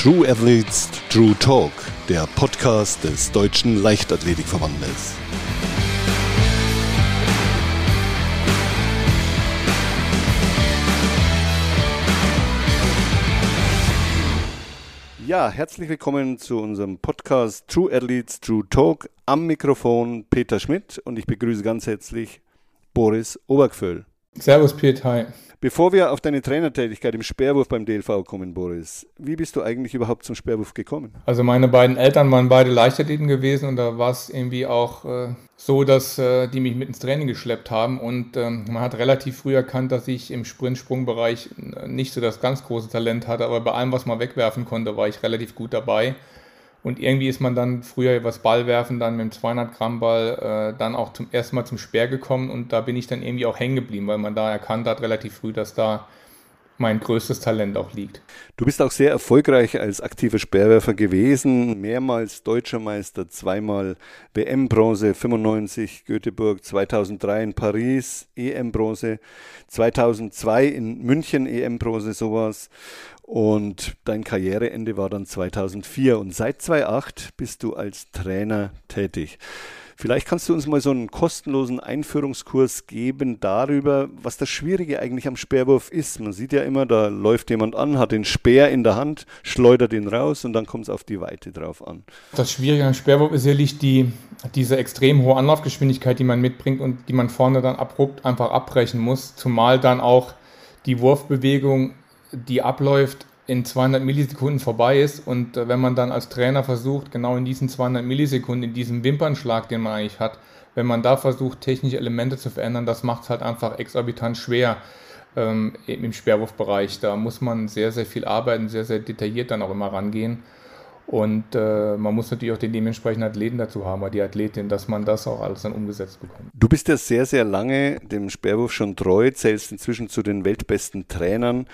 True Athletes True Talk, der Podcast des Deutschen Leichtathletikverbandes. Ja, herzlich willkommen zu unserem Podcast True Athletes True Talk. Am Mikrofon Peter Schmidt und ich begrüße ganz herzlich Boris Obergföll. Servus Peter, hi. Bevor wir auf deine Trainertätigkeit im Speerwurf beim DLV kommen, Boris, wie bist du eigentlich überhaupt zum Speerwurf gekommen? Also meine beiden Eltern waren beide Leichtathleten gewesen und da war es irgendwie auch äh, so, dass äh, die mich mit ins Training geschleppt haben und äh, man hat relativ früh erkannt, dass ich im Sprint-Sprungbereich nicht so das ganz große Talent hatte, aber bei allem, was man wegwerfen konnte, war ich relativ gut dabei. Und irgendwie ist man dann früher übers Ballwerfen dann mit dem 200 Gramm Ball äh, dann auch zum ersten Mal zum Speer gekommen. Und da bin ich dann irgendwie auch hängen geblieben, weil man da erkannt hat relativ früh, dass da mein größtes Talent auch liegt. Du bist auch sehr erfolgreich als aktiver Speerwerfer gewesen, mehrmals deutscher Meister, zweimal WM-Bronze, 95 Göteborg, 2003 in Paris EM-Bronze, 2002 in München EM-Bronze, sowas. Und dein Karriereende war dann 2004 und seit 2008 bist du als Trainer tätig. Vielleicht kannst du uns mal so einen kostenlosen Einführungskurs geben darüber, was das Schwierige eigentlich am Speerwurf ist. Man sieht ja immer, da läuft jemand an, hat den Speer in der Hand, schleudert ihn raus und dann kommt es auf die Weite drauf an. Das Schwierige am Speerwurf ist sicherlich die, diese extrem hohe Anlaufgeschwindigkeit, die man mitbringt und die man vorne dann abrupt einfach abbrechen muss, zumal dann auch die Wurfbewegung, die abläuft, in 200 Millisekunden vorbei ist und äh, wenn man dann als Trainer versucht, genau in diesen 200 Millisekunden, in diesem Wimpernschlag, den man eigentlich hat, wenn man da versucht, technische Elemente zu verändern, das macht es halt einfach exorbitant schwer ähm, im Sperrwurfbereich. Da muss man sehr, sehr viel arbeiten, sehr, sehr detailliert dann auch immer rangehen. Und äh, man muss natürlich auch den dementsprechenden Athleten dazu haben, oder die Athletin, dass man das auch alles dann umgesetzt bekommt. Du bist ja sehr, sehr lange dem Sperrwurf schon treu, zählst inzwischen zu den weltbesten Trainern.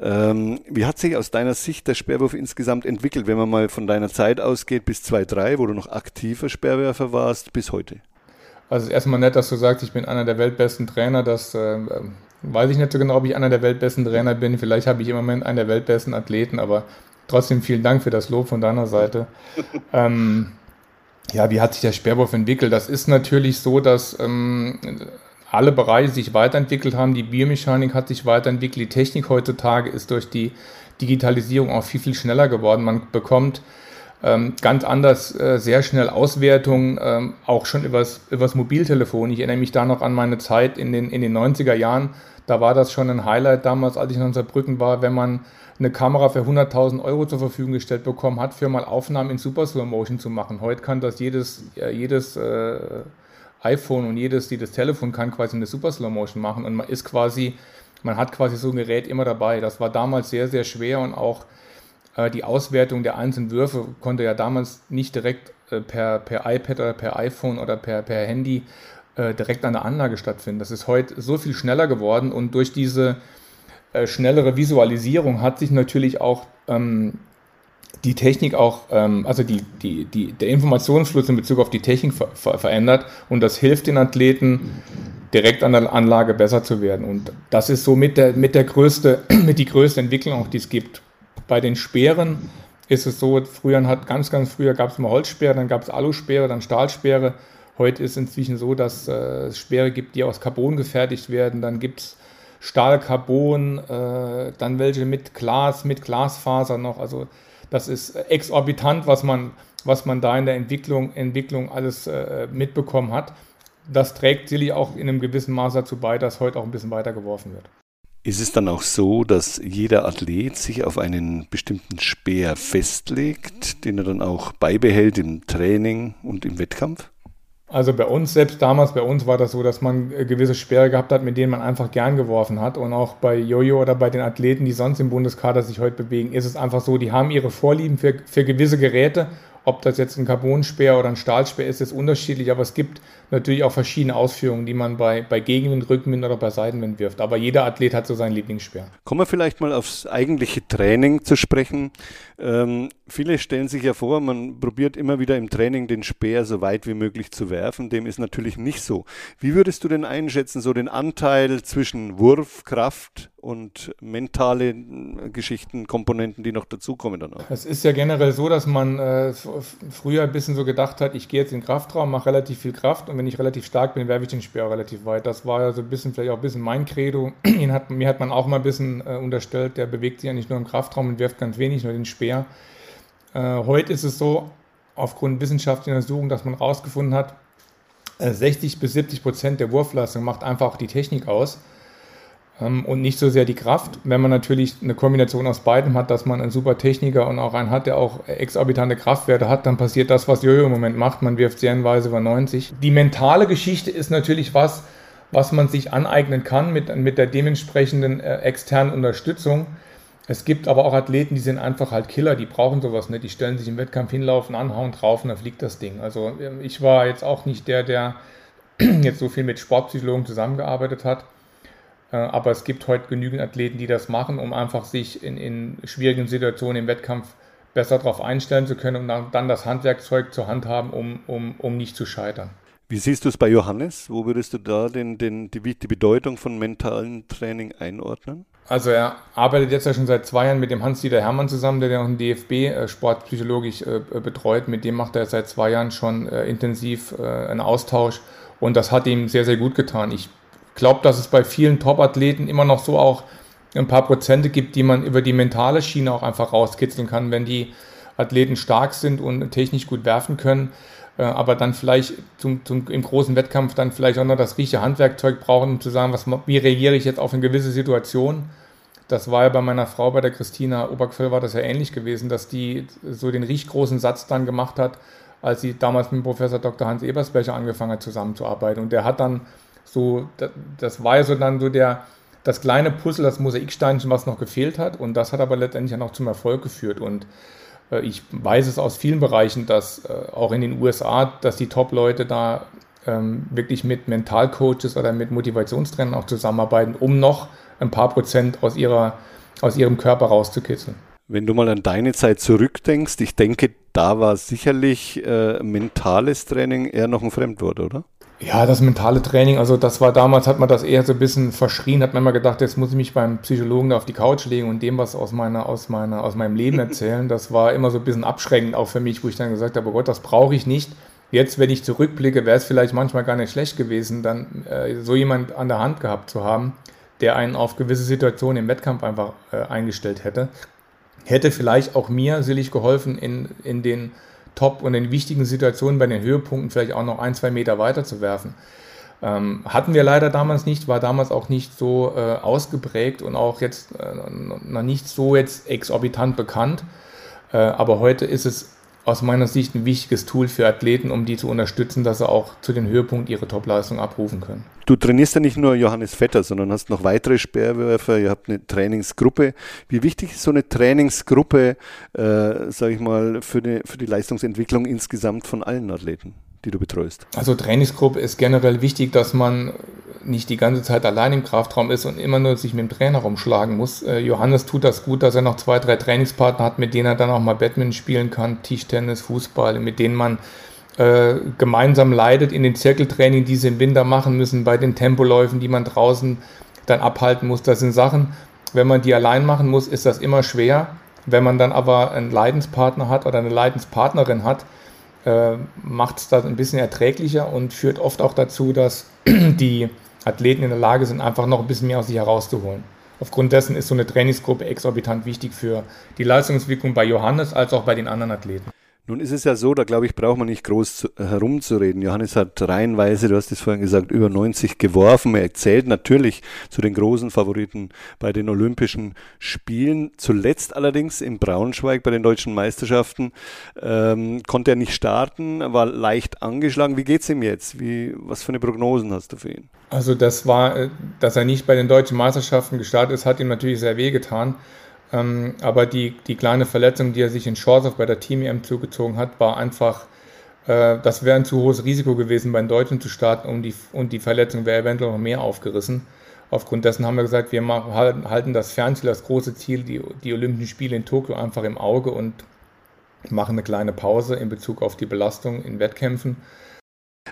Ähm, wie hat sich aus deiner Sicht der Sperrwurf insgesamt entwickelt, wenn man mal von deiner Zeit ausgeht bis 2003, wo du noch aktiver Sperrwerfer warst, bis heute? Also erstmal nett, dass du sagst, ich bin einer der weltbesten Trainer. Das äh, weiß ich nicht so genau, ob ich einer der weltbesten Trainer bin. Vielleicht habe ich im Moment einen der weltbesten Athleten, aber Trotzdem vielen Dank für das Lob von deiner Seite. ähm, ja, wie hat sich der Sperrwurf entwickelt? Das ist natürlich so, dass ähm, alle Bereiche sich weiterentwickelt haben. Die Biomechanik hat sich weiterentwickelt. Die Technik heutzutage ist durch die Digitalisierung auch viel, viel schneller geworden. Man bekommt ähm, ganz anders äh, sehr schnell Auswertungen, ähm, auch schon übers, übers Mobiltelefon. Ich erinnere mich da noch an meine Zeit in den, in den 90er Jahren. Da war das schon ein Highlight damals, als ich in Saarbrücken war, wenn man eine Kamera für 100.000 Euro zur Verfügung gestellt bekommen hat, für mal Aufnahmen in Super Slow Motion zu machen. Heute kann das jedes, äh, jedes äh, iPhone und jedes, jedes Telefon kann quasi eine Super Slow Motion machen und man ist quasi, man hat quasi so ein Gerät immer dabei. Das war damals sehr, sehr schwer und auch die Auswertung der einzelnen Würfe konnte ja damals nicht direkt äh, per, per iPad oder per iPhone oder per, per Handy äh, direkt an der Anlage stattfinden. Das ist heute so viel schneller geworden und durch diese äh, schnellere Visualisierung hat sich natürlich auch ähm, die Technik auch, ähm, also die, die, die, der Informationsfluss in Bezug auf die Technik ver ver verändert und das hilft den Athleten, direkt an der Anlage besser zu werden. Und das ist so mit der, mit der größte, mit die größte Entwicklung auch, die es gibt. Bei den Speeren ist es so, früher hat, ganz, ganz früher gab es immer Holzspeere, dann gab es Aluspeere, dann Stahlspeere. Heute ist es inzwischen so, dass äh, es Speere gibt, die aus Carbon gefertigt werden. Dann gibt es Stahl, Carbon, äh, dann welche mit Glas, mit Glasfaser noch. Also das ist exorbitant, was man, was man da in der Entwicklung, Entwicklung alles äh, mitbekommen hat. Das trägt sicherlich auch in einem gewissen Maß dazu bei, dass heute auch ein bisschen weiter geworfen wird. Ist es dann auch so, dass jeder Athlet sich auf einen bestimmten Speer festlegt, den er dann auch beibehält im Training und im Wettkampf? Also bei uns, selbst damals bei uns war das so, dass man äh, gewisse Sperre gehabt hat, mit denen man einfach gern geworfen hat. Und auch bei Jojo oder bei den Athleten, die sonst im Bundeskader sich heute bewegen, ist es einfach so, die haben ihre Vorlieben für, für gewisse Geräte. Ob das jetzt ein Carbonspeer oder ein Stahlspeer ist, ist unterschiedlich, aber es gibt natürlich auch verschiedene Ausführungen, die man bei, bei Gegenwind, Rückenwind oder bei Seitenwind wirft. Aber jeder Athlet hat so seinen Lieblingsspeer. Kommen wir vielleicht mal aufs eigentliche Training zu sprechen. Ähm, viele stellen sich ja vor, man probiert immer wieder im Training den Speer so weit wie möglich zu werfen. Dem ist natürlich nicht so. Wie würdest du denn einschätzen, so den Anteil zwischen Wurf, Kraft und mentale äh, Geschichten, Komponenten, die noch dazukommen dann auch? Es ist ja generell so, dass man äh, früher ein bisschen so gedacht hat, ich gehe jetzt in den Kraftraum, mache relativ viel Kraft und wenn ich relativ stark bin, werfe ich den Speer relativ weit. Das war ja so ein bisschen, vielleicht auch ein bisschen mein Credo. Hat, mir hat man auch mal ein bisschen äh, unterstellt, der bewegt sich ja nicht nur im Kraftraum und wirft ganz wenig, nur den Speer. Äh, heute ist es so, aufgrund wissenschaftlicher Untersuchungen, dass man herausgefunden hat, 60 äh, bis 70 Prozent der Wurfleistung macht einfach auch die Technik aus und nicht so sehr die Kraft. Wenn man natürlich eine Kombination aus beidem hat, dass man einen super Techniker und auch einen hat, der auch exorbitante Kraftwerte hat, dann passiert das, was Jojo im Moment macht. Man wirft serienweise über 90. Die mentale Geschichte ist natürlich was, was man sich aneignen kann mit, mit der dementsprechenden äh, externen Unterstützung. Es gibt aber auch Athleten, die sind einfach halt Killer, die brauchen sowas nicht. Die stellen sich im Wettkampf hinlaufen, anhauen, drauf und dann fliegt das Ding. Also ähm, ich war jetzt auch nicht der, der jetzt so viel mit Sportpsychologen zusammengearbeitet hat. Äh, aber es gibt heute genügend Athleten, die das machen, um einfach sich in, in schwierigen Situationen im Wettkampf besser darauf einstellen zu können und dann, dann das Handwerkzeug zur Hand haben, um, um, um nicht zu scheitern. Wie siehst du es bei Johannes? Wo würdest du da den, den, die, die Bedeutung von mentalen Training einordnen? Also er arbeitet jetzt ja schon seit zwei Jahren mit dem Hans-Dieter Hermann zusammen, der ja auch den DFB äh, sportpsychologisch äh, betreut. Mit dem macht er seit zwei Jahren schon äh, intensiv äh, einen Austausch und das hat ihm sehr, sehr gut getan. Ich glaube, dass es bei vielen Top-Athleten immer noch so auch ein paar Prozente gibt, die man über die mentale Schiene auch einfach rauskitzeln kann, wenn die Athleten stark sind und technisch gut werfen können äh, aber dann vielleicht zum, zum, im großen Wettkampf dann vielleicht auch noch das richtige Handwerkzeug brauchen, um zu sagen, was, wie reagiere ich jetzt auf eine gewisse Situation. Das war ja bei meiner Frau, bei der Christina Oberquell, war das ja ähnlich gewesen, dass die so den richtig großen Satz dann gemacht hat, als sie damals mit Professor Dr. Hans Ebersbecher angefangen hat zusammenzuarbeiten. Und der hat dann so, das war ja so dann so der, das kleine Puzzle, das Mosaiksteinchen, was noch gefehlt hat. Und das hat aber letztendlich auch noch zum Erfolg geführt. Und äh, ich weiß es aus vielen Bereichen, dass äh, auch in den USA, dass die Top-Leute da ähm, wirklich mit Mentalcoaches oder mit Motivationstrainern auch zusammenarbeiten, um noch ein paar Prozent aus, ihrer, aus ihrem Körper rauszukitzeln. Wenn du mal an deine Zeit zurückdenkst, ich denke, da war sicherlich äh, mentales Training eher noch ein Fremdwort, oder? Ja, das mentale Training, also das war damals, hat man das eher so ein bisschen verschrien, hat man immer gedacht, jetzt muss ich mich beim Psychologen da auf die Couch legen und dem was aus meiner, aus meiner, aus meinem Leben erzählen. Das war immer so ein bisschen abschreckend auch für mich, wo ich dann gesagt habe, oh Gott, das brauche ich nicht. Jetzt, wenn ich zurückblicke, wäre es vielleicht manchmal gar nicht schlecht gewesen, dann äh, so jemand an der Hand gehabt zu haben, der einen auf gewisse Situationen im Wettkampf einfach äh, eingestellt hätte. Hätte vielleicht auch mir sicherlich geholfen in, in den top und in wichtigen Situationen bei den Höhepunkten vielleicht auch noch ein, zwei Meter weiter zu werfen. Ähm, hatten wir leider damals nicht, war damals auch nicht so äh, ausgeprägt und auch jetzt äh, noch nicht so jetzt exorbitant bekannt. Äh, aber heute ist es aus meiner Sicht ein wichtiges Tool für Athleten, um die zu unterstützen, dass sie auch zu den Höhepunkten ihre Topleistung abrufen können. Du trainierst ja nicht nur Johannes Vetter, sondern hast noch weitere Speerwerfer, ihr habt eine Trainingsgruppe. Wie wichtig ist so eine Trainingsgruppe, äh, sage ich mal, für die, für die Leistungsentwicklung insgesamt von allen Athleten? Die du betreust? Also Trainingsgruppe ist generell wichtig, dass man nicht die ganze Zeit allein im Kraftraum ist und immer nur sich mit dem Trainer rumschlagen muss. Äh, Johannes tut das gut, dass er noch zwei, drei Trainingspartner hat, mit denen er dann auch mal Badminton spielen kann, Tischtennis, Fußball, mit denen man äh, gemeinsam leidet in den Zirkeltraining, die sie im Winter machen müssen, bei den Tempoläufen, die man draußen dann abhalten muss. Das sind Sachen, wenn man die allein machen muss, ist das immer schwer. Wenn man dann aber einen Leidenspartner hat oder eine Leidenspartnerin hat, äh, macht es das ein bisschen erträglicher und führt oft auch dazu, dass die Athleten in der Lage sind, einfach noch ein bisschen mehr aus sich herauszuholen. Aufgrund dessen ist so eine Trainingsgruppe exorbitant wichtig für die Leistungsentwicklung bei Johannes als auch bei den anderen Athleten. Nun ist es ja so, da glaube ich, braucht man nicht groß zu, herumzureden. Johannes hat reihenweise, du hast es vorhin gesagt, über 90 geworfen. Er zählt natürlich zu den großen Favoriten bei den Olympischen Spielen. Zuletzt allerdings in Braunschweig bei den deutschen Meisterschaften ähm, konnte er nicht starten, war leicht angeschlagen. Wie geht es ihm jetzt? Wie, was für eine Prognosen hast du für ihn? Also das war, äh, dass er nicht bei den deutschen Meisterschaften gestartet ist, hat ihm natürlich sehr weh getan. Ähm, aber die, die kleine Verletzung, die er sich in Chorzów bei der Team EM zugezogen hat, war einfach Äh, das wäre ein zu hohes Risiko gewesen, bei den Deutschen zu starten und die, und die Verletzung wäre eventuell noch mehr aufgerissen. Aufgrund dessen haben wir gesagt, wir machen, halten das Fernziel, das große Ziel, die, die Olympischen Spiele in Tokio einfach im Auge und machen eine kleine Pause in Bezug auf die Belastung in Wettkämpfen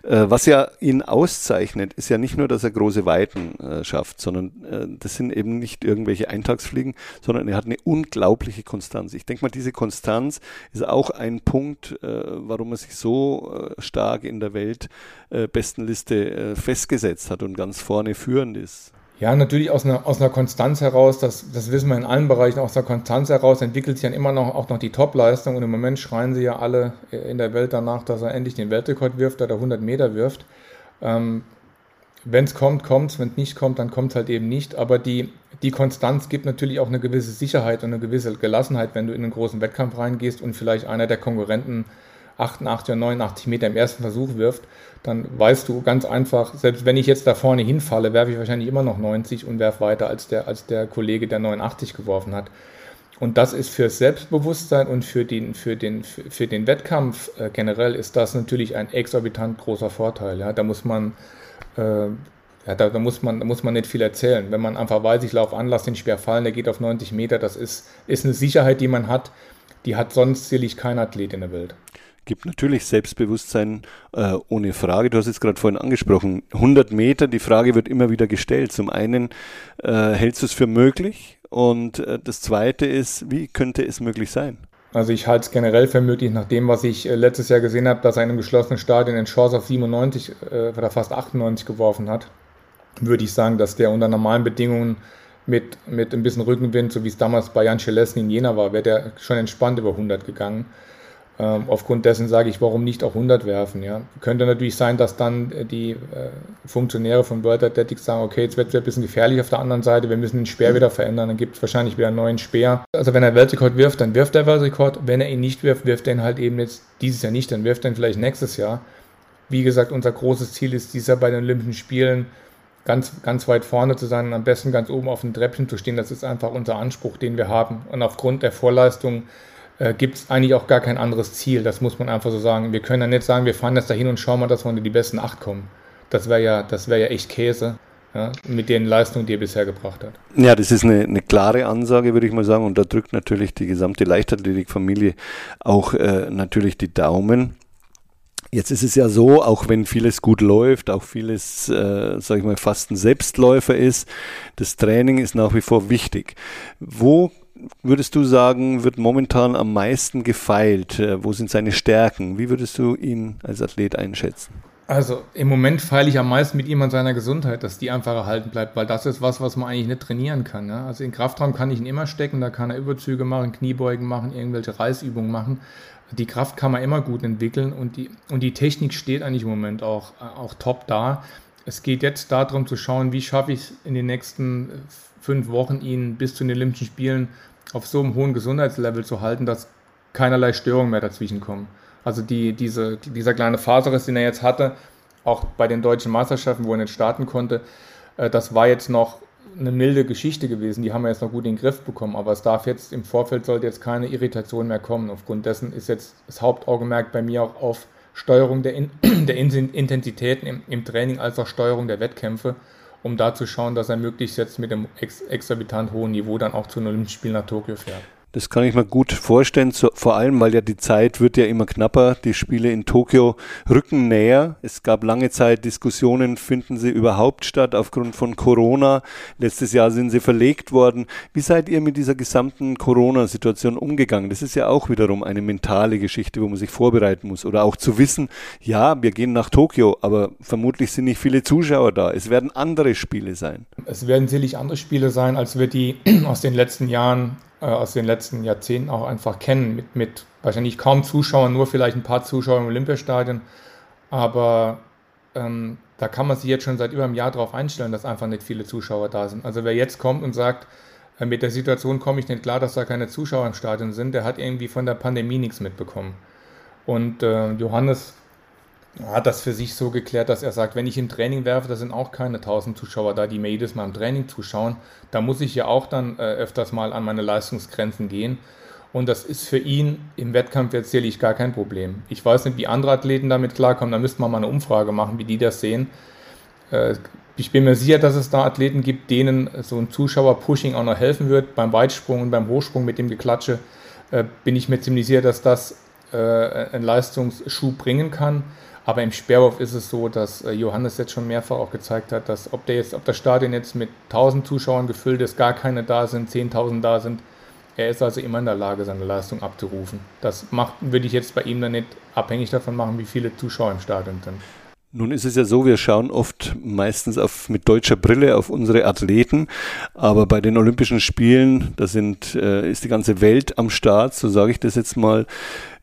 was ja ihn auszeichnet, ist ja nicht nur, dass er große Weiten äh, schafft, sondern äh, das sind eben nicht irgendwelche Eintagsfliegen, sondern er hat eine unglaubliche Konstanz. Ich denke mal, diese Konstanz ist auch ein Punkt, äh, warum er sich so äh, stark in der Weltbestenliste äh, festgesetzt hat und ganz vorne führend ist. Ja, natürlich aus einer, aus einer Konstanz heraus, das, das wissen wir in allen Bereichen, aus einer Konstanz heraus entwickelt sich dann immer noch auch noch die Topleistung und im Moment schreien sie ja alle in der Welt danach, dass er endlich den Weltrekord wirft, der 100 Meter wirft. Ähm, wenn es kommt, kommt es, wenn es nicht kommt, dann kommt es halt eben nicht. Aber die, die Konstanz gibt natürlich auch eine gewisse Sicherheit und eine gewisse Gelassenheit, wenn du in einen großen Wettkampf reingehst und vielleicht einer der Konkurrenten 88 oder 89 Meter im ersten Versuch wirft, dann weißt du ganz einfach, selbst wenn ich jetzt da vorne hinfalle, werfe ich wahrscheinlich immer noch 90 und werfe weiter als der, als der Kollege, der 89 geworfen hat. Und das ist für Selbstbewusstsein und für den, für den, für den Wettkampf äh, generell ist das natürlich ein exorbitant großer Vorteil. Ja? Da muss man äh, ja, da, da, muss man, da muss man nicht viel erzählen. Wenn man einfach weiß, ich laufe an, lasse den Speer fallen, der geht auf 90 Meter, das ist, ist eine Sicherheit, die man hat, die hat sonst sicherlich kein Athlet in der Welt gibt natürlich Selbstbewusstsein äh, ohne Frage. Du hast es gerade vorhin angesprochen. 100 Meter, die Frage wird immer wieder gestellt. Zum einen, äh, hältst du es für möglich? Und äh, das zweite ist, wie könnte es möglich sein? Also ich halte es generell für möglich, nach dem, was ich äh, letztes Jahr gesehen habe, dass er in einem geschlossenen Stadion in Chance auf 97 äh, oder fast 98 geworfen hat, würde ich sagen, dass der unter normalen Bedingungen mit, mit ein bisschen Rückenwind, so wie es damals bei Jan Schelesny in Jena war, wäre der schon entspannt über 100 gegangen. Ähm, aufgrund dessen sage ich, warum nicht auch 100 werfen? Ja? Könnte natürlich sein, dass dann äh, die äh, Funktionäre von World Athletics sagen, okay, jetzt wird es ein bisschen gefährlich auf der anderen Seite, wir müssen den Speer wieder verändern, dann gibt es wahrscheinlich wieder einen neuen Speer. Also wenn er Weltrekord wirft, dann wirft er Weltrekord. Wenn er ihn nicht wirft, wirft er ihn halt eben jetzt dieses Jahr nicht, dann wirft er ihn vielleicht nächstes Jahr. Wie gesagt, unser großes Ziel ist dieser bei den Olympischen Spielen ganz, ganz weit vorne zu sein und am besten ganz oben auf dem Treppchen zu stehen. Das ist einfach unser Anspruch, den wir haben. Und aufgrund der Vorleistung äh, gibt es eigentlich auch gar kein anderes Ziel. Das muss man einfach so sagen. Wir können ja nicht sagen, wir fahren jetzt dahin und schauen mal, dass wir unter die besten acht kommen. Das wäre ja, das wäre ja echt Käse. Ja, mit den Leistungen, die er bisher gebracht hat. Ja, das ist eine, eine klare Ansage, würde ich mal sagen. Und da drückt natürlich die gesamte Leichtathletikfamilie auch äh, natürlich die Daumen. Jetzt ist es ja so, auch wenn vieles gut läuft, auch vieles, äh, sage ich mal, fast ein Selbstläufer ist, das Training ist nach wie vor wichtig. Wo würdest du sagen, wird momentan am meisten gefeilt? Äh, wo sind seine Stärken? Wie würdest du ihn als Athlet einschätzen? Also im Moment feile ich am meisten mit ihm an seiner Gesundheit, dass die einfach erhalten bleibt, weil das ist was, was man eigentlich nicht trainieren kann. Ne? Also in Kraftraum kann ich ihn immer stecken, da kann er Überzüge machen, Kniebeugen machen, irgendwelche Reißübungen machen. Die Kraft kann man immer gut entwickeln und die, und die Technik steht eigentlich im Moment auch, auch top da. Es geht jetzt darum zu schauen, wie schaffe ich es in den nächsten fünf Wochen, ihn bis zu den Olympischen Spielen auf so einem hohen Gesundheitslevel zu halten, dass keinerlei Störungen mehr dazwischen kommen. Also die, diese, dieser kleine Faserriss, den er jetzt hatte, auch bei den deutschen Meisterschaften, wo er nicht starten konnte, äh, das war jetzt noch eine milde Geschichte gewesen. Die haben wir jetzt noch gut in den Griff bekommen. Aber es darf jetzt im Vorfeld sollte jetzt keine Irritation mehr kommen. Aufgrund dessen ist jetzt das Hauptaugenmerk bei mir auch auf Steuerung der, in, der Intensitäten im, im, Training als auch Steuerung der Wettkämpfe um da zu schauen, dass er möglichst jetzt mit dem ex exorbitant hohen Niveau dann auch zu einem Olympischen Spiel nach Tokio fährt. Das kann ich mir gut vorstellen, so, vor allem, weil ja die Zeit wird ja immer knapper. Die Spiele in Tokio rücken näher. Es gab lange Zeit Diskussionen, finden sie überhaupt statt aufgrund von Corona. Letztes Jahr sind sie verlegt worden. Wie seid ihr mit dieser gesamten Corona-Situation umgegangen? Das ist ja auch wiederum eine mentale Geschichte, wo man sich vorbereiten muss. Oder auch zu wissen, ja, wir gehen nach Tokio, aber vermutlich sind nicht viele Zuschauer da. Es werden andere Spiele sein. Es werden sicherlich andere Spiele sein, als wir die aus den letzten Jahren äh, aus den letzten Jahrzehnten auch einfach kennen, mit, mit wahrscheinlich kaum Zuschauern, nur vielleicht ein paar Zuschauer im Olympiastadion. Aber ähm, da kann man sich jetzt schon seit über einem Jahr darauf einstellen, dass einfach nicht viele Zuschauer da sind. Also wer jetzt kommt und sagt, äh, mit der Situation komme ich nicht klar, dass da keine Zuschauer im Stadion sind, der hat irgendwie von der Pandemie nichts mitbekommen. Und äh, Johannes hat das für sich so geklärt, dass er sagt, wenn ich im Training werfe, da sind auch keine 1000 Zuschauer da, die mir jedes Mal im Training zuschauen. Da muss ich ja auch dann äh, öfters mal an meine Leistungsgrenzen gehen. Und das ist für ihn im Wettkampf jetzt sicherlich gar kein Problem. Ich weiß nicht, wie andere Athleten damit klarkommen. Da müsste man mal eine Umfrage machen, wie die das sehen. Äh, ich bin mir sicher, dass es da Athleten gibt, denen so ein Zuschauer-Pushing auch noch helfen wird. Beim Weitsprung und beim Hochsprung mit dem Geklatsche äh, bin ich mir ziemlich sicher, dass das äh, einen Leistungsschub bringen kann. Aber im Speerwurf ist es so, dass Johannes jetzt schon mehrfach auch gezeigt hat, dass ob, der jetzt, ob das Stadion jetzt mit 1000 Zuschauern gefüllt ist, gar keine da sind, 10.000 da sind, er ist also immer in der Lage, seine Leistung abzurufen. Das macht, würde ich jetzt bei ihm dann nicht abhängig davon machen, wie viele Zuschauer im Stadion sind. Nun ist es ja so, wir schauen oft meistens auf, mit deutscher Brille auf unsere Athleten, aber bei den Olympischen Spielen, da sind, äh, ist die ganze Welt am Start, so sage ich das jetzt mal.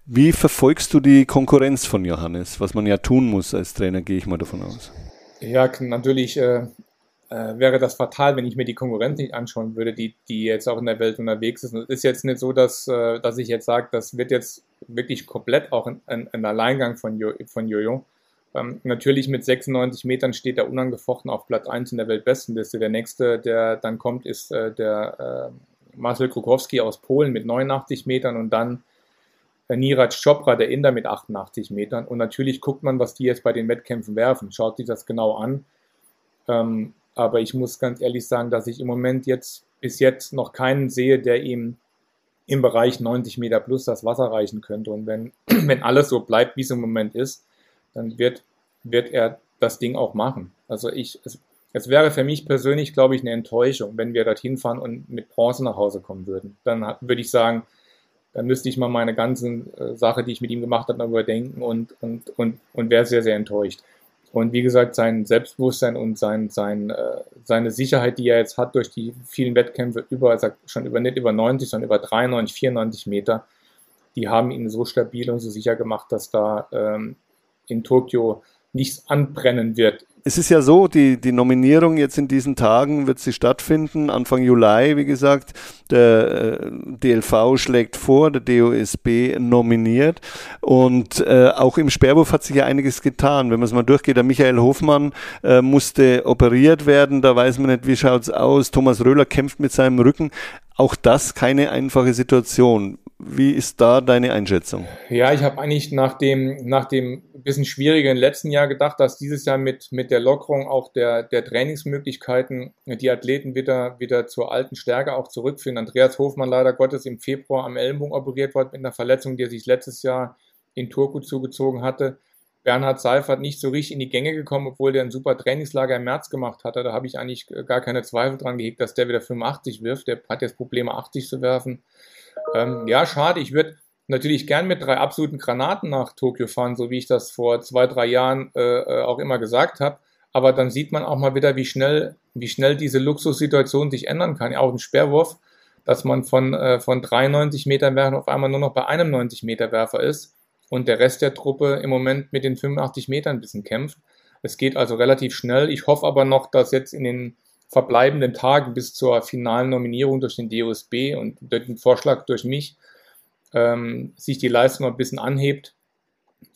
Wie verfolgst du die Konkurrenz von Johannes, was man ja tun muss als Trainer, gehe ich mal davon aus? Ja, natürlich äh, äh, wäre das fatal, wenn ich mir die Konkurrenz nicht anschauen würde, die, die jetzt auch in der Welt unterwegs ist. Es ist jetzt nicht so, dass, äh, dass ich jetzt sage, das wird jetzt wirklich komplett auch ein, ein, ein Alleingang von, jo, von Jojo. Ähm, natürlich mit 96 Metern steht er unangefochten auf Platz 1 in der Weltbestenliste. Der nächste, der dann kommt, ist äh, der äh, Marcel Krukowski aus Polen mit 89 Metern und dann Niraj Chopra, der Inder mit 88 Metern. Und natürlich guckt man, was die jetzt bei den Wettkämpfen werfen, schaut sich das genau an. Ähm, aber ich muss ganz ehrlich sagen, dass ich im Moment jetzt bis jetzt noch keinen sehe, der ihm im Bereich 90 Meter plus das Wasser reichen könnte. Und wenn, wenn alles so bleibt, wie es im Moment ist, dann wird, wird er das Ding auch machen. Also ich, es, es wäre für mich persönlich, glaube ich, eine Enttäuschung, wenn wir dorthin fahren und mit Bronze nach Hause kommen würden. Dann würde ich sagen, dann müsste ich mal meine ganzen äh, Sache, die ich mit ihm gemacht habe, überdenken und, und, und, und wäre sehr, sehr enttäuscht. Und wie gesagt, sein Selbstbewusstsein und sein, sein, äh, seine Sicherheit, die er jetzt hat durch die vielen Wettkämpfe über, er sagt schon über nicht über 90, sondern über 93, 94 Meter, die haben ihn so stabil und so sicher gemacht, dass da ähm, in Tokio nichts anbrennen wird es ist ja so, die, die Nominierung jetzt in diesen Tagen wird sie stattfinden, Anfang Juli, wie gesagt. Der äh, DLV schlägt vor, der DOSB nominiert. Und äh, auch im Sperrwurf hat sich ja einiges getan. Wenn man es mal durchgeht, der Michael Hofmann äh, musste operiert werden, da weiß man nicht, wie schaut es aus. Thomas Röhler kämpft mit seinem Rücken. Auch das keine einfache Situation. Wie ist da deine Einschätzung? Ja, ich habe eigentlich nach dem, nach dem bisschen schwierigen letzten Jahr gedacht, dass dieses Jahr mit, mit der Lockerung auch der, der Trainingsmöglichkeiten die Athleten wieder, wieder zur alten Stärke auch zurückfinden. Andreas Hofmann leider Gottes im Februar am Ellenbogen operiert worden mit einer Verletzung, die er sich letztes Jahr in Turku zugezogen hatte. Bernhard Seifert nicht so richtig in die Gänge gekommen, obwohl der ein super Trainingslager im März gemacht hatte. Da habe ich eigentlich gar keine Zweifel dran gehegt, dass der wieder 85 wirft. Der hat jetzt Probleme, 80 zu werfen. Ähm, ja, schade. Ich würde natürlich gern mit drei absoluten Granaten nach Tokio fahren, so wie ich das vor zwei, drei Jahren äh, äh, auch immer gesagt habe. Aber dann sieht man auch mal wieder, wie schnell, wie schnell diese Luxussituation sich ändern kann. Auch im Sperrwurf, dass man von, äh, von 93 Meter Werfen auf einmal nur noch bei einem 90 Meter Werfer ist und der Rest der Truppe im Moment mit den 85 Metern ein bisschen kämpft. Es geht also relativ schnell. Ich hoffe aber noch, dass jetzt in den verbleibenden Tagen bis zur finalen Nominierung durch den DOSB und durch den Vorschlag durch mich ähm, sich die Leistung ein bisschen anhebt.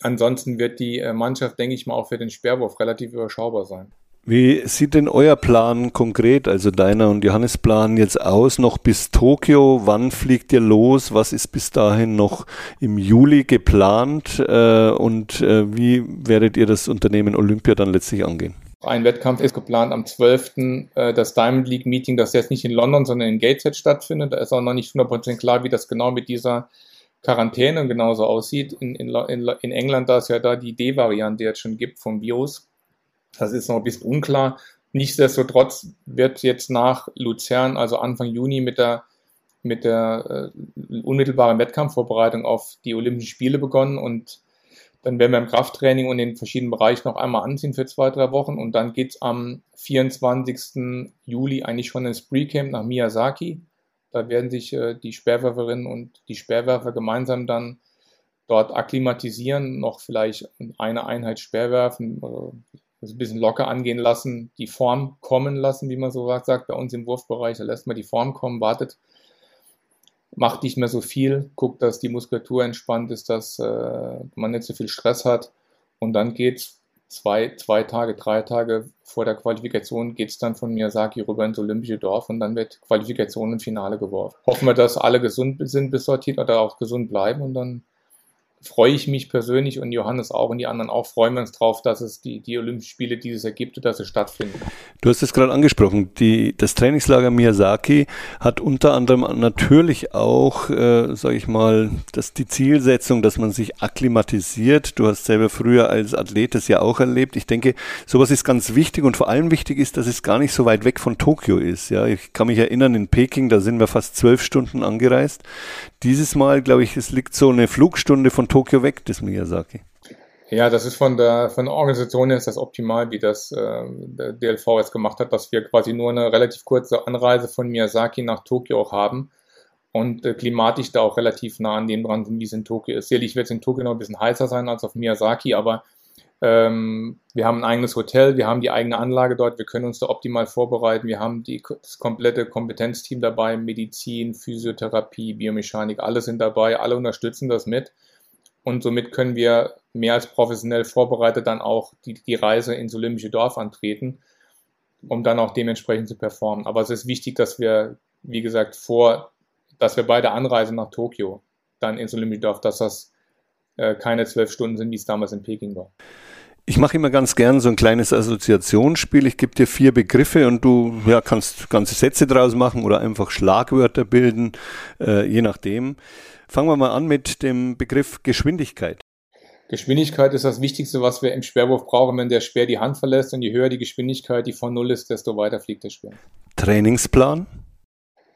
Ansonsten wird die äh, Mannschaft, denke ich mal, auch für den Sperrwurf relativ überschaubar sein. Wie sieht denn euer Plan konkret, also deiner und Johannes Plan jetzt aus, noch bis Tokio? Wann fliegt ihr los? Was ist bis dahin noch im Juli geplant? Äh, und äh, wie werdet ihr das Unternehmen Olympia dann letztlich angehen? Ein Wettkampf ist geplant am 12. Äh, das Diamond League Meeting, das jetzt nicht in London, sondern in Gateshead stattfindet. Da ist auch noch nicht 100% klar, wie das genau mit dieser Quarantäne genauso aussieht. In, in, in England, da es ja da die D-Variante jetzt schon gibt vom Virus, das ist noch ein bisschen unklar. Nichtsdestotrotz wird jetzt nach Luzern, also Anfang Juni, mit der, mit der äh, unmittelbaren Wettkampfvorbereitung auf die Olympischen Spiele begonnen und dann werden wir im Krafttraining und in den verschiedenen Bereichen noch einmal anziehen für zwei, drei Wochen. Und dann geht's am 24. Juli eigentlich schon ins Pre-Camp nach Miyazaki. Da werden sich äh, die Sperrwerferinnen und die Sperrwerfer gemeinsam dann dort akklimatisieren, noch vielleicht eine Einheit Sperrwerfen, äh, das ein bisschen locker angehen lassen, die Form kommen lassen, wie man so sagt. Bei uns im Wurfbereich, da lässt man die Form kommen, wartet macht nicht mehr so viel, guckt, dass die Muskulatur entspannt ist, dass äh, man nicht so viel Stress hat und dann geht's zwei, zwei Tage, drei Tage vor der Qualifikation geht es dann von Miyazaki rüber ins Olympische Dorf und dann wird Qualifikation und Finale geworfen. Hoffen wir, dass alle gesund sind bis dorthin oder auch gesund bleiben und dann freue ich mich persönlich und Johannes auch und die anderen auch, freuen wir uns drauf, dass es die, die Olympischen Spiele dieses ergibt und dass sie stattfinden. Du hast es gerade angesprochen, die, das Trainingslager Miyazaki hat unter anderem natürlich auch, äh, sage ich mal, das, die Zielsetzung, dass man sich akklimatisiert. Du hast selber früher als Athlet das ja auch erlebt. Ich denke, sowas ist ganz wichtig und vor allem wichtig ist, dass es gar nicht so weit weg von Tokio ist. Ja, ich kann mich erinnern, in Peking, da sind wir fast zwölf Stunden angereist. Dieses Mal, glaube ich, es liegt so eine Flugstunde von Tokio weg, das Miyazaki. Ja, das ist von der, von der Organisation her das optimal, wie das äh, DLV jetzt gemacht hat, dass wir quasi nur eine relativ kurze Anreise von Miyazaki nach Tokio auch haben und äh, klimatisch da auch relativ nah an dem dran sind, wie es in Tokio ist. Sicherlich wird es in Tokio noch ein bisschen heißer sein als auf Miyazaki, aber ähm, wir haben ein eigenes Hotel, wir haben die eigene Anlage dort, wir können uns da optimal vorbereiten, wir haben die, das komplette Kompetenzteam dabei, Medizin, Physiotherapie, Biomechanik, alle sind dabei, alle unterstützen das mit und somit können wir mehr als professionell vorbereitet dann auch die, die Reise ins Olympische Dorf antreten, um dann auch dementsprechend zu performen. Aber es ist wichtig, dass wir, wie gesagt, vor, dass wir bei der Anreise nach Tokio dann ins Olympische Dorf, dass das äh, keine zwölf Stunden sind, wie es damals in Peking war. Ich mache immer ganz gern so ein kleines Assoziationsspiel. Ich gebe dir vier Begriffe und du ja, kannst ganze Sätze draus machen oder einfach Schlagwörter bilden, äh, je nachdem. Fangen wir mal an mit dem Begriff Geschwindigkeit. Geschwindigkeit ist das Wichtigste, was wir im Sperrwurf brauchen, wenn der Speer die Hand verlässt und je höher die Geschwindigkeit, die von Null ist, desto weiter fliegt der Speer. Trainingsplan?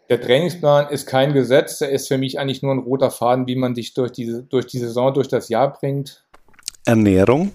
Der Trainingsplan ist kein Gesetz, er ist für mich eigentlich nur ein roter Faden, wie man sich durch, diese, durch die Saison, durch das Jahr bringt. Ernährung?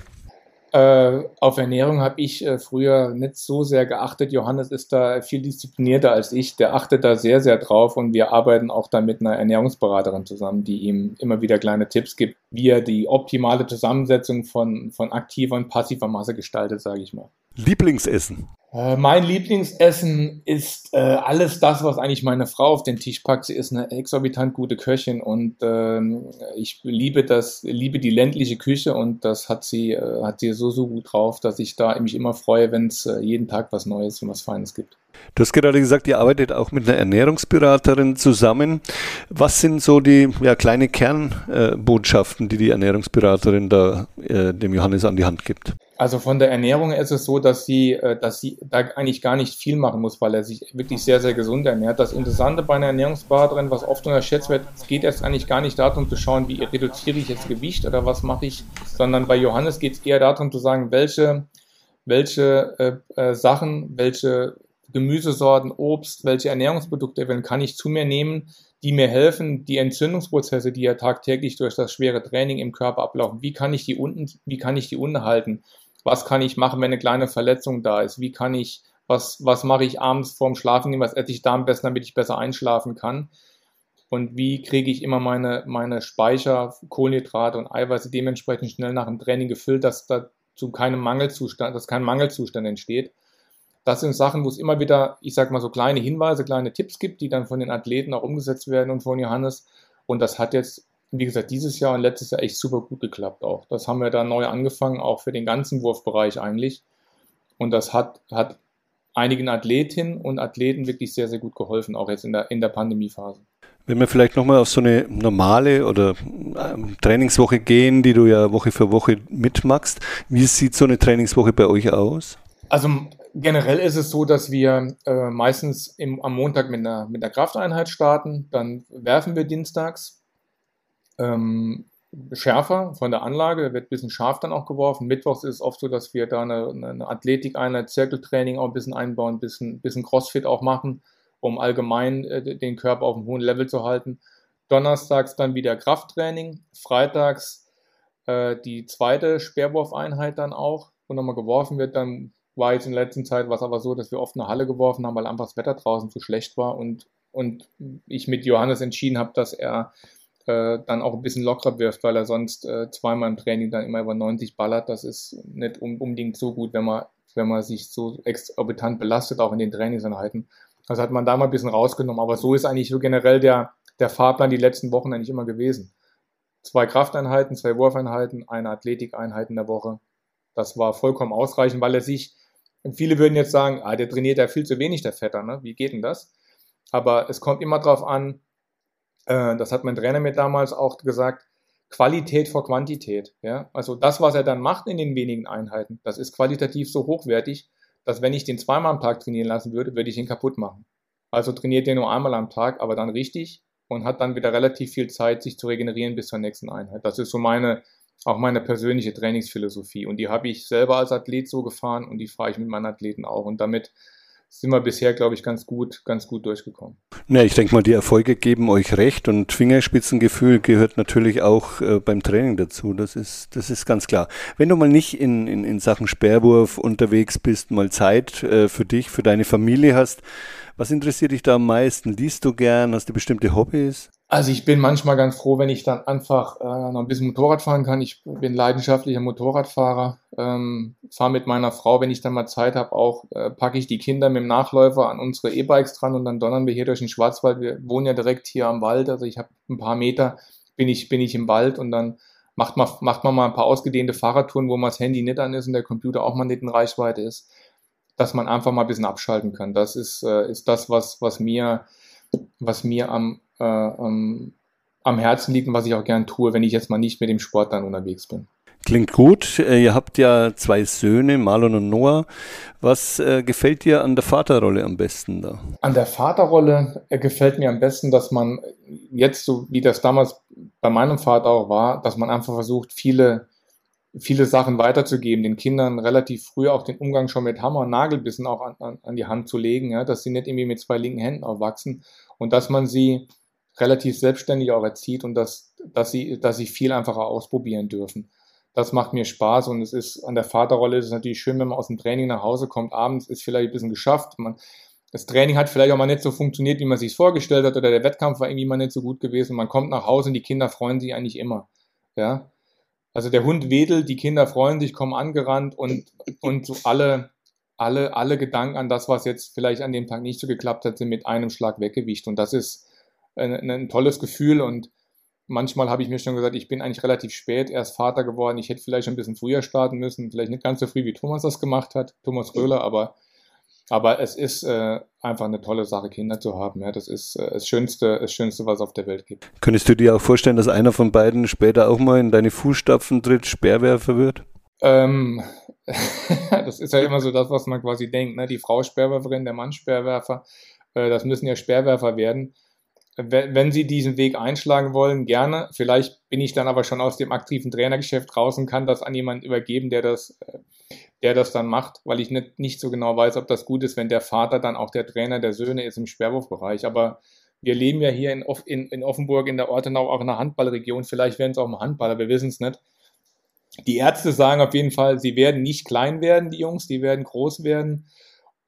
Äh, auf Ernährung habe ich äh, früher nicht so sehr geachtet. Johannes ist da viel disziplinierter als ich. Der achtet da sehr, sehr drauf und wir arbeiten auch da mit einer Ernährungsberaterin zusammen, die ihm immer wieder kleine Tipps gibt, wie er die optimale Zusammensetzung von, von aktiver und passiver Masse gestaltet, sage ich mal. Lieblingsessen? Äh, mein Lieblingsessen ist äh, alles das, was eigentlich meine Frau auf den Tisch packt. Sie ist eine exorbitant gute Köchin und ähm, ich liebe das, liebe die ländliche Küche und das hat sie, äh, hat sie so, so gut drauf, dass ich da mich immer freue, wenn es äh, jeden Tag was Neues und was Feines gibt. Du hast gerade gesagt, ihr arbeitet auch mit einer Ernährungsberaterin zusammen. Was sind so die ja, kleine Kernbotschaften, die die Ernährungsberaterin da äh, dem Johannes an die Hand gibt? Also von der Ernährung ist es so, dass sie, äh, dass sie da eigentlich gar nicht viel machen muss, weil er sich wirklich sehr, sehr gesund ernährt. Das Interessante bei einer Ernährungsberaterin, was oft unterschätzt wird, es geht erst eigentlich gar nicht darum zu schauen, wie reduziere ich jetzt Gewicht oder was mache ich, sondern bei Johannes geht es eher darum zu sagen, welche, welche äh, äh, Sachen, welche Gemüsesorten, Obst, welche Ernährungsprodukte kann ich zu mir nehmen, die mir helfen, die Entzündungsprozesse, die ja tagtäglich durch das schwere Training im Körper ablaufen, wie kann ich die unten, wie kann ich die unten halten? was kann ich machen, wenn eine kleine Verletzung da ist, wie kann ich, was, was mache ich abends vorm Schlafen, was esse ich da am besten, damit ich besser einschlafen kann und wie kriege ich immer meine, meine Speicher, Kohlenhydrate und Eiweiße dementsprechend schnell nach dem Training gefüllt, dass da zu keinem Mangelzustand, dass kein Mangelzustand entsteht. Das sind Sachen, wo es immer wieder, ich sag mal so kleine Hinweise, kleine Tipps gibt, die dann von den Athleten auch umgesetzt werden und von Johannes. Und das hat jetzt wie gesagt, dieses Jahr und letztes Jahr echt super gut geklappt auch. Das haben wir da neu angefangen, auch für den ganzen Wurfbereich eigentlich. Und das hat, hat einigen Athletinnen und Athleten wirklich sehr, sehr gut geholfen, auch jetzt in der, in der Pandemiephase. Wenn wir vielleicht nochmal auf so eine normale oder ähm, Trainingswoche gehen, die du ja Woche für Woche mitmachst, wie sieht so eine Trainingswoche bei euch aus? Also generell ist es so, dass wir äh, meistens im, am Montag mit einer, mit einer Krafteinheit starten, dann werfen wir dienstags, ähm, schärfer von der Anlage, da wird ein bisschen scharf dann auch geworfen. Mittwochs ist es oft so, dass wir da eine, eine Athletik-Einheit, Zirkeltraining auch ein bisschen einbauen, ein bisschen, bisschen Crossfit auch machen, um allgemein äh, den Körper auf einem hohen Level zu halten. Donnerstags dann wieder Krafttraining, freitags äh, die zweite Speerwurfeinheit dann auch, wo nochmal geworfen wird. Dann war jetzt in der letzten Zeit was aber so, dass wir oft eine Halle geworfen haben, weil einfach das Wetter draußen zu schlecht war und, und ich mit Johannes entschieden habe, dass er äh, dann auch ein bisschen lockerer wirft, weil er sonst äh, zweimal im Training dann immer über 90 ballert. Das ist nicht unbedingt so gut, wenn man, wenn man sich so exorbitant belastet, auch in den Trainingseinheiten. Das hat man da mal ein bisschen rausgenommen. Aber so ist eigentlich so generell der, der Fahrplan die letzten Wochen eigentlich immer gewesen. Zwei Krafteinheiten, zwei Wurfeinheiten, eine Athletikeinheit in der Woche. Das war vollkommen ausreichend, weil er sich, viele würden jetzt sagen, ah, der trainiert ja viel zu wenig, der Vetter, ne? wie geht denn das? Aber es kommt immer darauf an, äh, das hat mein Trainer mir damals auch gesagt, Qualität vor Quantität. Ja? Also das, was er dann macht in den wenigen Einheiten, das ist qualitativ so hochwertig, dass wenn ich den zweimal am Tag trainieren lassen würde, würde ich ihn kaputt machen. Also trainiert er nur einmal am Tag, aber dann richtig und hat dann wieder relativ viel Zeit, sich zu regenerieren bis zur nächsten Einheit. Das ist so meine, auch meine persönliche Trainingsphilosophie. Und die habe ich selber als Athlet so gefahren und die fahre ich mit meinen Athleten auch. Und damit sind wir bisher, glaube ich, ganz gut, ganz gut durchgekommen. Ja, ich denke mal, die Erfolge geben euch recht und Fingerspitzengefühl gehört natürlich auch äh, beim Training dazu. Das ist, das ist ganz klar. Wenn du mal nicht in, in, in Sachen Sperrwurf unterwegs bist, mal Zeit äh, für dich, für deine Familie hast, was interessiert dich da am meisten? Liest du gern? Hast du bestimmte Hobbys? Also ich bin manchmal ganz froh, wenn ich dann einfach äh, noch ein bisschen Motorrad fahren kann. Ich bin leidenschaftlicher Motorradfahrer, ähm, fahre mit meiner Frau, wenn ich dann mal Zeit habe, auch äh, packe ich die Kinder mit dem Nachläufer an unsere E-Bikes dran und dann donnern wir hier durch den Schwarzwald. Wir wohnen ja direkt hier am Wald, also ich habe ein paar Meter bin ich bin ich im Wald und dann macht man macht man mal ein paar ausgedehnte Fahrradtouren, wo man das Handy nicht an ist und der Computer auch mal nicht in Reichweite ist, dass man einfach mal ein bisschen abschalten kann. Das ist äh, ist das was was mir was mir am äh, ähm, am Herzen liegt und was ich auch gern tue, wenn ich jetzt mal nicht mit dem Sport dann unterwegs bin. Klingt gut. Äh, ihr habt ja zwei Söhne, Marlon und Noah. Was äh, gefällt dir an der Vaterrolle am besten da? An der Vaterrolle äh, gefällt mir am besten, dass man jetzt, so wie das damals bei meinem Vater auch war, dass man einfach versucht, viele, viele Sachen weiterzugeben, den Kindern relativ früh auch den Umgang schon mit Hammer und Nagelbissen auch an, an, an die Hand zu legen, ja, dass sie nicht irgendwie mit zwei linken Händen aufwachsen und dass man sie relativ selbstständig auch erzieht und dass, dass, sie, dass sie viel einfacher ausprobieren dürfen. Das macht mir Spaß und es ist an der Vaterrolle ist es natürlich schön, wenn man aus dem Training nach Hause kommt, abends ist vielleicht ein bisschen geschafft. Man, das Training hat vielleicht auch mal nicht so funktioniert, wie man sich vorgestellt hat, oder der Wettkampf war irgendwie mal nicht so gut gewesen. Man kommt nach Hause und die Kinder freuen sich eigentlich immer. Ja. Also der Hund wedelt, die Kinder freuen sich, kommen angerannt und, und so alle, alle, alle Gedanken an das, was jetzt vielleicht an dem Tag nicht so geklappt hat, sind mit einem Schlag weggewicht. Und das ist, ein, ein tolles Gefühl und manchmal habe ich mir schon gesagt, ich bin eigentlich relativ spät erst Vater geworden. Ich hätte vielleicht ein bisschen früher starten müssen, vielleicht nicht ganz so früh, wie Thomas das gemacht hat, Thomas Röhler, aber, aber es ist äh, einfach eine tolle Sache, Kinder zu haben. Ja, das ist äh, das, Schönste, das Schönste, was es auf der Welt gibt. Könntest du dir auch vorstellen, dass einer von beiden später auch mal in deine Fußstapfen tritt, Sperrwerfer wird? Ähm, das ist ja immer so das, was man quasi denkt. Ne? Die Frau Sperrwerferin, der Mann Sperrwerfer, äh, das müssen ja Sperrwerfer werden wenn Sie diesen Weg einschlagen wollen, gerne. Vielleicht bin ich dann aber schon aus dem aktiven Trainergeschäft raus und kann das an jemanden übergeben, der das, äh, der das dann macht, weil ich nicht, nicht so genau weiß, ob das gut ist, wenn der Vater dann auch der Trainer der Söhne ist im Sperrwurfbereich. Aber wir leben ja hier in, in, in Offenburg in der Ortenau auch in der Handballregion. Vielleicht werden es auch mal Handballer, wir wissen es nicht. Die Ärzte sagen auf jeden Fall, sie werden nicht klein werden, die Jungs, die werden groß werden.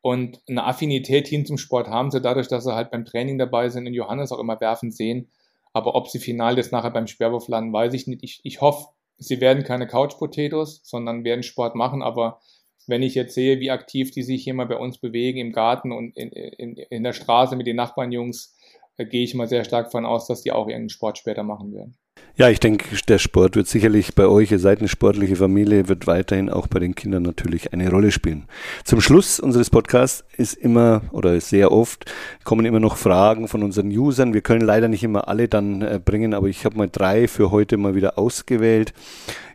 Und eine Affinität hin zum Sport haben sie dadurch, dass sie halt beim Training dabei sind und Johannes auch immer werfen sehen. Aber ob sie final jetzt nachher beim Sperrwurf landen, weiß ich nicht. Ich, ich hoffe, sie werden keine Couch Potatoes, sondern werden Sport machen. Aber wenn ich jetzt sehe, wie aktiv die sich hier mal bei uns bewegen im Garten und in, in, in der Straße mit den Nachbarnjungs, äh, gehe ich mal sehr stark davon aus, dass die auch irgendeinen Sport später machen werden. Ja, ich denke, der Sport wird sicherlich bei euch, ihr seid eine sportliche Familie, wird weiterhin auch bei den Kindern natürlich eine Rolle spielen. Zum Schluss unseres Podcasts ist immer oder sehr oft kommen immer noch Fragen von unseren Usern. Wir können leider nicht immer alle dann äh, bringen, aber ich habe mal drei für heute mal wieder ausgewählt.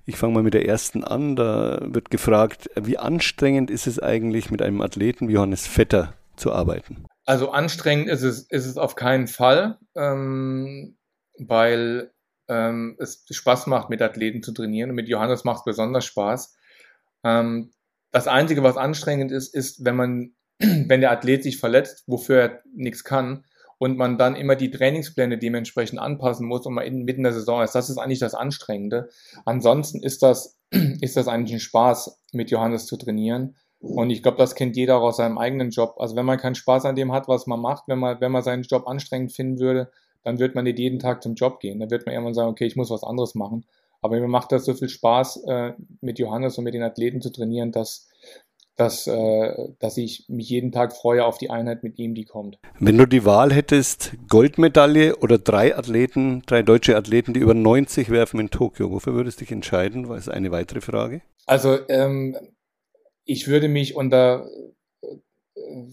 Ich fange mal mit der ersten an. Da wird gefragt, wie anstrengend ist es eigentlich mit einem Athleten wie Johannes Vetter zu arbeiten? Also anstrengend ist es, ist es auf keinen Fall, ähm, weil ähm, es Spaß macht, mit Athleten zu trainieren. Und mit Johannes macht es besonders Spaß. Ähm, das Einzige, was anstrengend ist, ist, wenn man, wenn der Athlet sich verletzt, wofür er nichts kann, und man dann immer die Trainingspläne dementsprechend anpassen muss und man in, mitten in der Saison ist. Das ist eigentlich das Anstrengende. Ansonsten ist das, ist das eigentlich ein Spaß, mit Johannes zu trainieren. Und ich glaube, das kennt jeder auch aus seinem eigenen Job. Also wenn man keinen Spaß an dem hat, was man macht, wenn man, wenn man seinen Job anstrengend finden würde, dann wird man nicht jeden Tag zum Job gehen. Dann wird man irgendwann sagen, okay, ich muss was anderes machen. Aber mir macht das so viel Spaß, äh, mit Johannes und mit den Athleten zu trainieren, dass, dass, äh, dass ich mich jeden Tag freue auf die Einheit mit ihm, die kommt. Wenn du die Wahl hättest, Goldmedaille oder drei Athleten, drei deutsche Athleten, die über 90 werfen in Tokio, wofür würdest du dich entscheiden? War es eine weitere Frage? Also ähm, ich würde mich unter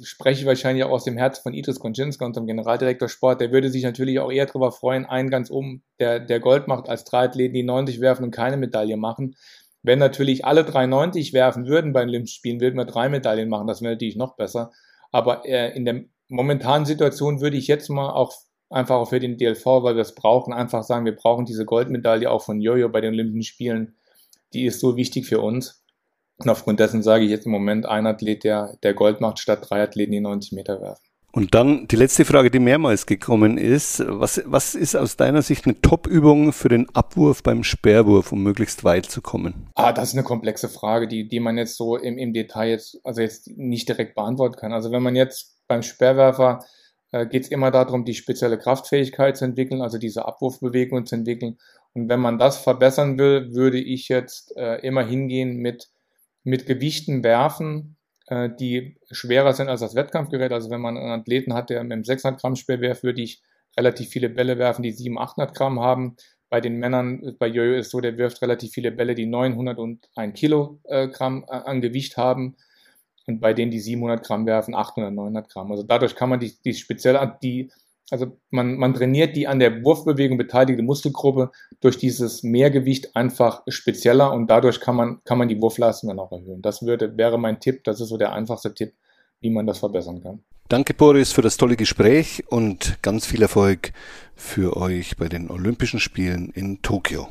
spreche wahrscheinlich auch aus dem Herz von Idris Konczynska, unserem Generaldirektor Sport, der würde sich natürlich auch eher darüber freuen, einen ganz oben, der, der Gold macht, als drei Athleten, die 90 werfen und keine Medaille machen. Wenn natürlich alle 3,90 werfen würden bei den Olympischen Spielen, würden wir drei Medaillen machen. Das wäre natürlich noch besser. Aber äh, in der momentanen Situation würde ich jetzt mal auch einfach auch für den DLV, weil wir es brauchen, einfach sagen, wir brauchen diese Goldmedaille auch von Jojo bei den Olympischen Spielen. Die ist so wichtig für uns. Und aufgrund dessen sage ich jetzt im Moment ein Athlet, der, der Gold macht, statt drei Athleten, die 90 Meter werfen. Und dann die letzte Frage, die mehrmals gekommen ist. Was, was ist aus deiner Sicht eine Top-Übung für den Abwurf beim Sperrwurf, um möglichst weit zu kommen? Ah, das ist eine komplexe Frage, die, die man jetzt so im, im Detail jetzt, also jetzt nicht direkt beantworten kann. Also wenn man jetzt beim Sperrwerfer äh, geht es immer darum, die spezielle Kraftfähigkeit zu entwickeln, also diese Abwurfbewegung zu entwickeln. Und wenn man das verbessern will, würde ich jetzt äh, immer hingehen mit mit Gewichten werfen, äh, die schwerer sind als das Wettkampfgerät. Also wenn man einen Athleten hat, der mit einem 600 Gramm Speer werft, würde ich relativ viele Bälle werfen, die 700, 800 Gramm haben. Bei den Männern, bei Jojo ist so, der wirft relativ viele Bälle, die 900 und 1 Kilogramm äh, an Gewicht haben. Und bei denen, die 700 Gramm werfen, 800, 900 Gramm. Also dadurch kann man die, die spezielle, die also man, man trainiert die an der Wurfbewegung beteiligte Muskelgruppe durch dieses Mehrgewicht einfach spezieller und dadurch kann man, kann man die Wurfleistung dann auch erhöhen. Das würde, wäre mein Tipp, das ist so der einfachste Tipp, wie man das verbessern kann. Danke Boris für das tolle Gespräch und ganz viel Erfolg für euch bei den Olympischen Spielen in Tokio.